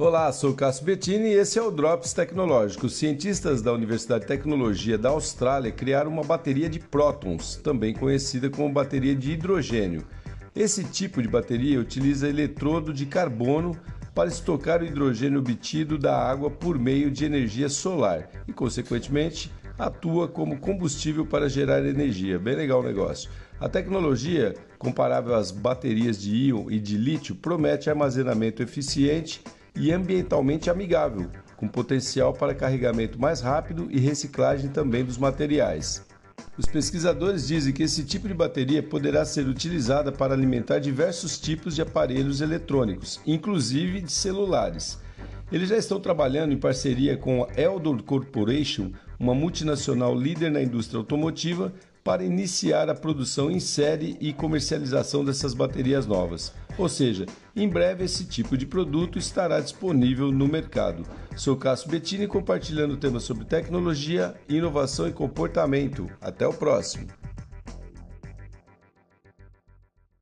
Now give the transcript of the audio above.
Olá, sou Cássio Bettini e esse é o Drops Tecnológico. Cientistas da Universidade de Tecnologia da Austrália criaram uma bateria de prótons, também conhecida como bateria de hidrogênio. Esse tipo de bateria utiliza eletrodo de carbono para estocar o hidrogênio obtido da água por meio de energia solar e, consequentemente, atua como combustível para gerar energia. Bem legal o negócio. A tecnologia, comparável às baterias de íon e de lítio, promete armazenamento eficiente e ambientalmente amigável, com potencial para carregamento mais rápido e reciclagem também dos materiais. Os pesquisadores dizem que esse tipo de bateria poderá ser utilizada para alimentar diversos tipos de aparelhos eletrônicos, inclusive de celulares. Eles já estão trabalhando em parceria com a Eldor Corporation, uma multinacional líder na indústria automotiva, para iniciar a produção em série e comercialização dessas baterias novas. Ou seja, em breve esse tipo de produto estará disponível no mercado. Sou Cássio Bettini compartilhando temas sobre tecnologia, inovação e comportamento. Até o próximo.